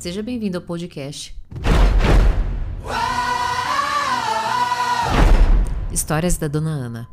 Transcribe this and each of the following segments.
seja bem-vindo ao podcast. Histórias da Dona Ana.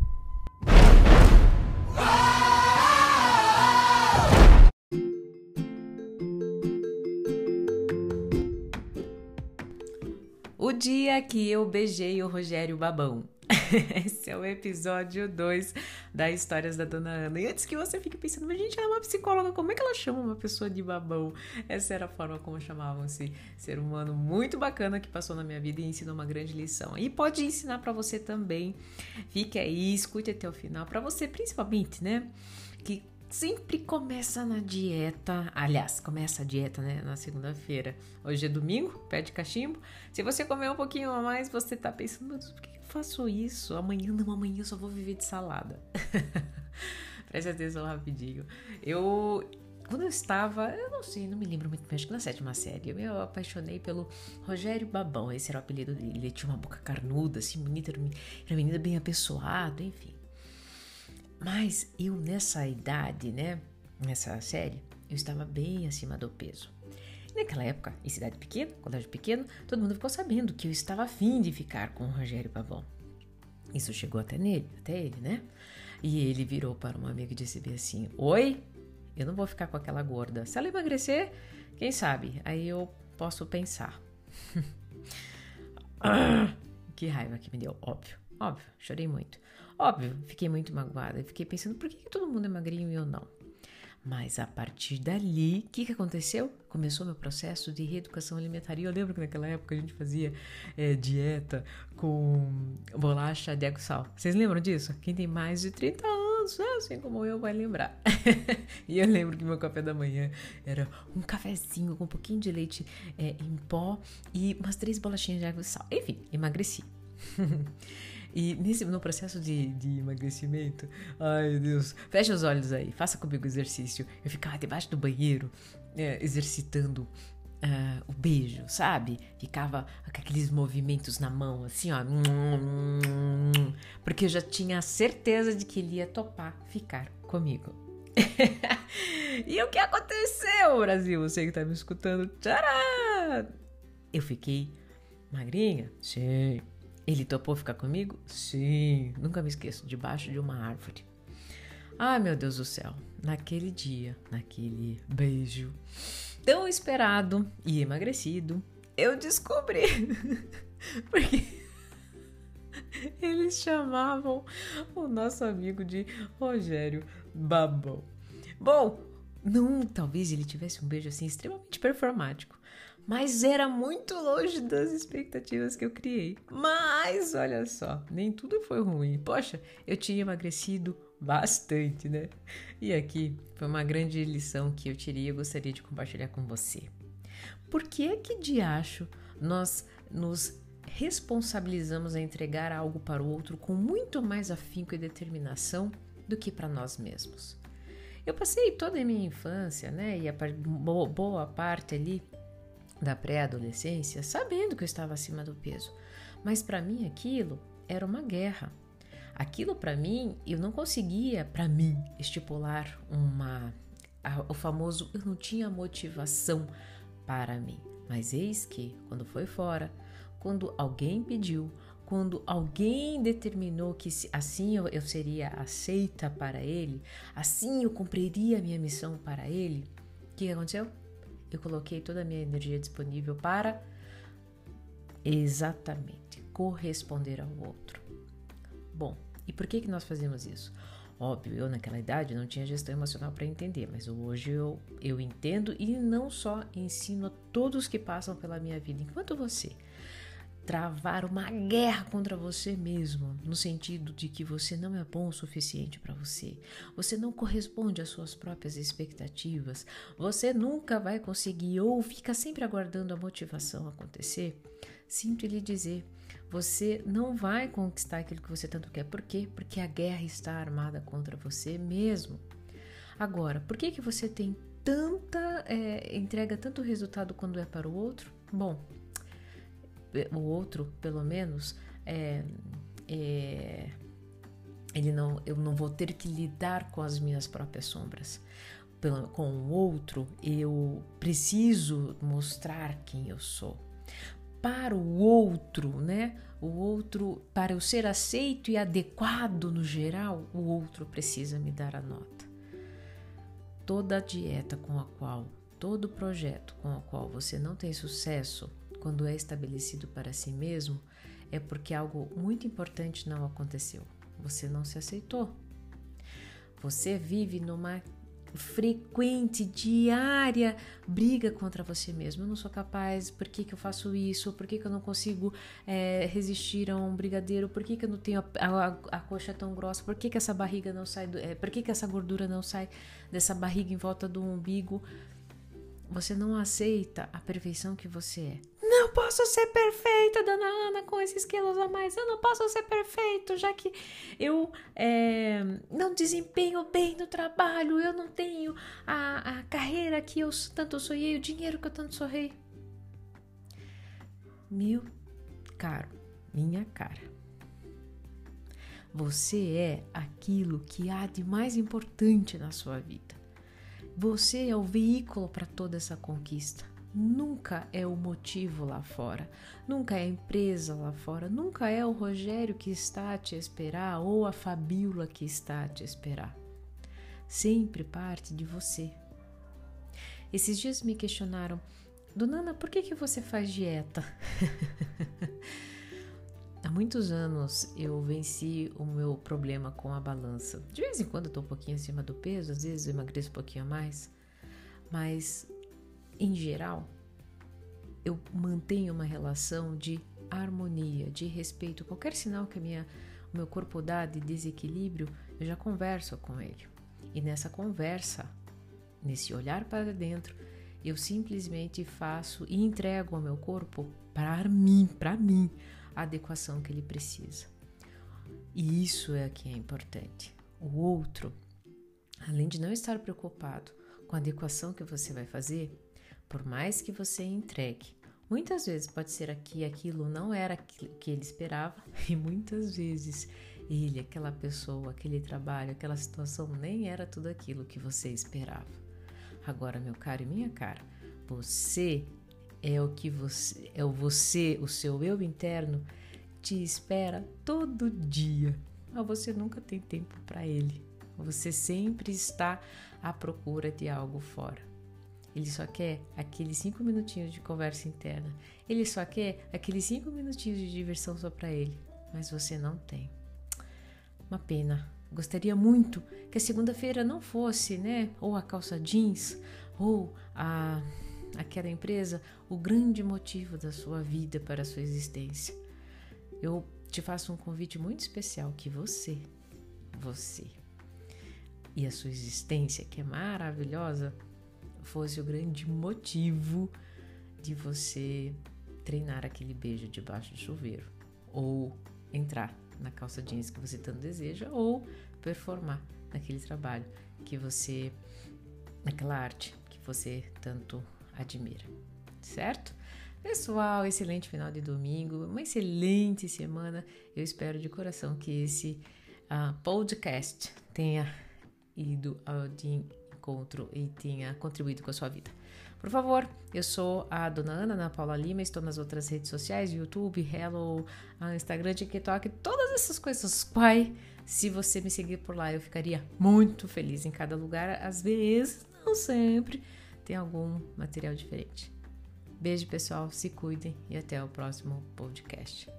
O dia que eu beijei o Rogério Babão. Esse é o episódio 2 da Histórias da Dona Ana. E antes que você fique pensando, mas gente, ela é uma psicóloga, como é que ela chama uma pessoa de babão? Essa era a forma como chamavam esse ser humano muito bacana que passou na minha vida e ensinou uma grande lição. E pode ensinar para você também. Fique aí, escute até o final, para você principalmente, né? Que sempre começa na dieta. Aliás, começa a dieta, né? Na segunda-feira. Hoje é domingo, pede cachimbo. Se você comer um pouquinho a mais, você tá pensando, por que eu faço isso? Amanhã não, amanhã eu só vou viver de salada. Preste atenção rapidinho. Eu. Quando eu estava, eu não sei, não me lembro muito bem, acho que na sétima série, eu me apaixonei pelo Rogério Babão, esse era o apelido dele. Ele tinha uma boca carnuda, assim, bonita, era menina bem apessoada, enfim. Mas eu nessa idade, né, nessa série, eu estava bem acima do peso. Naquela época, em cidade pequena, colégio pequeno, todo mundo ficou sabendo que eu estava afim de ficar com o Rogério Pavão. Isso chegou até nele, até ele, né? E ele virou para um amigo e disse assim: Oi, eu não vou ficar com aquela gorda. Se ela emagrecer, quem sabe? Aí eu posso pensar. que raiva que me deu, óbvio, óbvio, chorei muito. Óbvio, fiquei muito magoada. Fiquei pensando, por que, que todo mundo é magrinho e eu não? Mas a partir dali, o que, que aconteceu? Começou meu processo de reeducação alimentar. E eu lembro que naquela época a gente fazia é, dieta com bolacha de água sal. Vocês lembram disso? Quem tem mais de 30 anos, assim como eu, vai lembrar. e eu lembro que meu café da manhã era um cafezinho com um pouquinho de leite é, em pó e umas três bolachinhas de água sal. Enfim, emagreci. E nesse, no processo de, de emagrecimento, ai Deus, fecha os olhos aí, faça comigo o exercício. Eu ficava debaixo do banheiro, é, exercitando Uh, o beijo, sabe? Ficava com aqueles movimentos na mão, assim, ó. Porque eu já tinha certeza de que ele ia topar ficar comigo. e o que aconteceu, Brasil? Você que tá me escutando, tcharam! Eu fiquei magrinha? Sim. Ele topou ficar comigo? Sim, nunca me esqueço, debaixo de uma árvore. Ai, meu Deus do céu, naquele dia, naquele beijo tão esperado e emagrecido, eu descobri. Porque eles chamavam o nosso amigo de Rogério Babão. Bom, não, talvez ele tivesse um beijo assim extremamente performático mas era muito longe das expectativas que eu criei. Mas olha só, nem tudo foi ruim. Poxa, eu tinha emagrecido bastante, né? E aqui foi uma grande lição que eu tirei e gostaria de compartilhar com você. Por que é que de acho nós nos responsabilizamos a entregar algo para o outro com muito mais afinco e determinação do que para nós mesmos? Eu passei toda a minha infância, né, e a boa parte ali da pré-adolescência sabendo que eu estava acima do peso, mas para mim aquilo era uma guerra. Aquilo para mim, eu não conseguia para mim estipular uma a, o famoso eu não tinha motivação para mim. Mas eis que quando foi fora, quando alguém pediu, quando alguém determinou que assim eu, eu seria aceita para ele, assim eu cumpriria a minha missão para ele, o que aconteceu? Eu coloquei toda a minha energia disponível para exatamente corresponder ao outro. Bom, e por que que nós fazemos isso? Óbvio, eu naquela idade não tinha gestão emocional para entender, mas hoje eu, eu entendo e não só ensino a todos que passam pela minha vida, enquanto você travar uma guerra contra você mesmo, no sentido de que você não é bom o suficiente para você, você não corresponde às suas próprias expectativas, você nunca vai conseguir ou fica sempre aguardando a motivação acontecer, sinto lhe dizer, você não vai conquistar aquilo que você tanto quer. Por quê? Porque a guerra está armada contra você mesmo. Agora, por que que você tem tanta é, entrega tanto resultado quando é para o outro? Bom, o outro, pelo menos, é, é, ele não, eu não vou ter que lidar com as minhas próprias sombras. com o outro, eu preciso mostrar quem eu sou. Para o outro, né? O outro, para eu ser aceito e adequado no geral, o outro precisa me dar a nota. Toda dieta com a qual, todo projeto com o qual você não tem sucesso quando é estabelecido para si mesmo, é porque algo muito importante não aconteceu. Você não se aceitou. Você vive numa frequente, diária briga contra você mesmo. Eu não sou capaz, por que, que eu faço isso? Por que, que eu não consigo é, resistir a um brigadeiro? Por que, que eu não tenho a, a, a coxa tão grossa? Por que, que essa barriga não sai? Do, é, por que, que essa gordura não sai dessa barriga em volta do umbigo? Você não aceita a perfeição que você é. Não posso ser perfeita, dona Ana, com esses quilos a mais. Eu não posso ser perfeito, já que eu é, não desempenho bem no trabalho, eu não tenho a, a carreira que eu tanto sonhei, o dinheiro que eu tanto sonhei. Meu caro, minha cara. Você é aquilo que há de mais importante na sua vida. Você é o veículo para toda essa conquista. Nunca é o motivo lá fora, nunca é a empresa lá fora, nunca é o Rogério que está a te esperar ou a Fabíola que está a te esperar. Sempre parte de você. Esses dias me questionaram, Dona Ana, por que, que você faz dieta? Há muitos anos eu venci o meu problema com a balança. De vez em quando eu tô um pouquinho acima do peso, às vezes eu emagreço um pouquinho a mais, mas em geral eu mantenho uma relação de harmonia, de respeito. Qualquer sinal que minha, o meu corpo dá de desequilíbrio, eu já converso com ele. E nessa conversa, nesse olhar para dentro, eu simplesmente faço e entrego ao meu corpo para mim, para mim, a adequação que ele precisa. E isso é que é importante. O outro, além de não estar preocupado com a adequação que você vai fazer, por mais que você entregue, muitas vezes pode ser que aquilo não era aquilo que ele esperava, e muitas vezes ele, aquela pessoa, aquele trabalho, aquela situação nem era tudo aquilo que você esperava. Agora, meu caro e minha cara, você é o que você é o você, o seu eu interno te espera todo dia, mas você nunca tem tempo para ele. Você sempre está à procura de algo fora. Ele só quer aqueles cinco minutinhos de conversa interna. Ele só quer aqueles cinco minutinhos de diversão só para ele. Mas você não tem. Uma pena. Gostaria muito que a segunda-feira não fosse, né? Ou a calça jeans, ou a aquela empresa o grande motivo da sua vida para a sua existência. Eu te faço um convite muito especial que você, você e a sua existência, que é maravilhosa, fosse o grande motivo de você treinar aquele beijo debaixo do chuveiro ou entrar na calça jeans que você tanto deseja ou performar naquele trabalho que você naquela arte que você tanto admira, certo? Pessoal, excelente final de domingo, uma excelente semana. Eu espero de coração que esse uh, podcast tenha ido ao de encontro e tenha contribuído com a sua vida. Por favor, eu sou a Dona Ana, Ana Paula Lima, estou nas outras redes sociais, YouTube, Hello, Instagram, TikTok, todas essas coisas. Pai, se você me seguir por lá, eu ficaria muito feliz em cada lugar, às vezes, não sempre tem algum material diferente. Beijo, pessoal, se cuidem e até o próximo podcast.